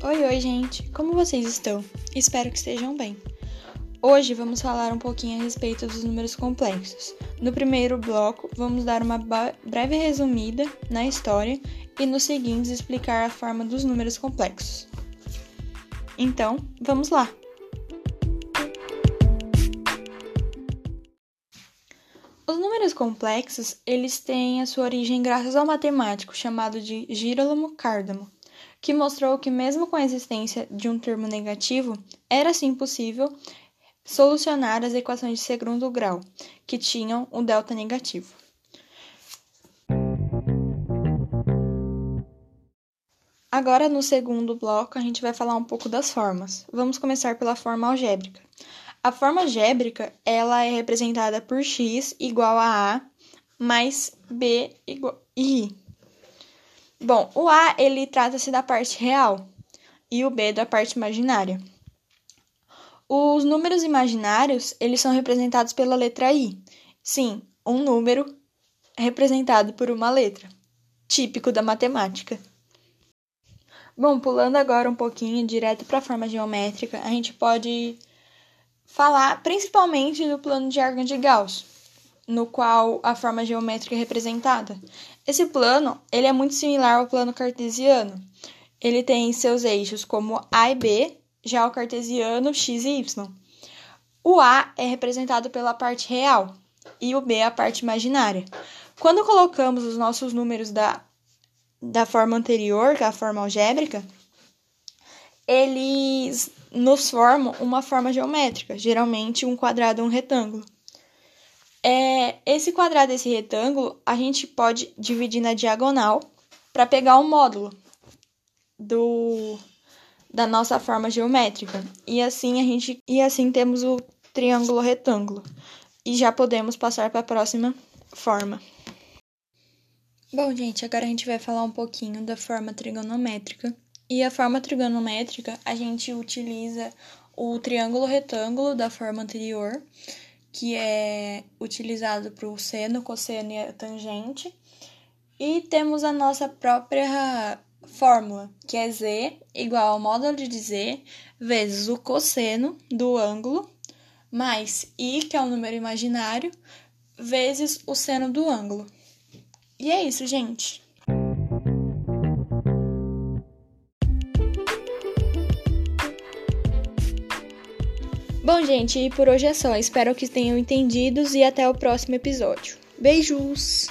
Oi, oi, gente! Como vocês estão? Espero que estejam bem. Hoje vamos falar um pouquinho a respeito dos números complexos. No primeiro bloco, vamos dar uma breve resumida na história e nos seguintes explicar a forma dos números complexos. Então, vamos lá! Os números complexos, eles têm a sua origem graças ao matemático chamado de Girolamo Cardano, que mostrou que mesmo com a existência de um termo negativo, era sim possível solucionar as equações de segundo grau, que tinham o delta negativo. Agora, no segundo bloco, a gente vai falar um pouco das formas. Vamos começar pela forma algébrica. A forma algébrica, ela é representada por x igual a a mais b igual i. Bom, o a ele trata-se da parte real e o b da parte imaginária. Os números imaginários, eles são representados pela letra i. Sim, um número representado por uma letra, típico da matemática. Bom, pulando agora um pouquinho direto para a forma geométrica, a gente pode falar principalmente do plano de Argand de Gauss, no qual a forma geométrica é representada. Esse plano ele é muito similar ao plano cartesiano. Ele tem seus eixos como A e B, já o cartesiano x e y. O A é representado pela parte real e o B a parte imaginária. Quando colocamos os nossos números da, da forma anterior, que é a forma algébrica, eles nos formam uma forma geométrica, geralmente um quadrado ou um retângulo. É, esse quadrado, esse retângulo, a gente pode dividir na diagonal para pegar o módulo do da nossa forma geométrica. E assim a gente e assim temos o triângulo retângulo. E já podemos passar para a próxima forma. Bom, gente, agora a gente vai falar um pouquinho da forma trigonométrica e a forma trigonométrica, a gente utiliza o triângulo retângulo da forma anterior, que é utilizado para o seno, cosseno e a tangente. E temos a nossa própria fórmula, que é z igual ao módulo de z vezes o cosseno do ângulo, mais i, que é um número imaginário, vezes o seno do ângulo. E é isso, gente. Bom, gente, e por hoje é só. Espero que tenham entendido e até o próximo episódio. Beijos!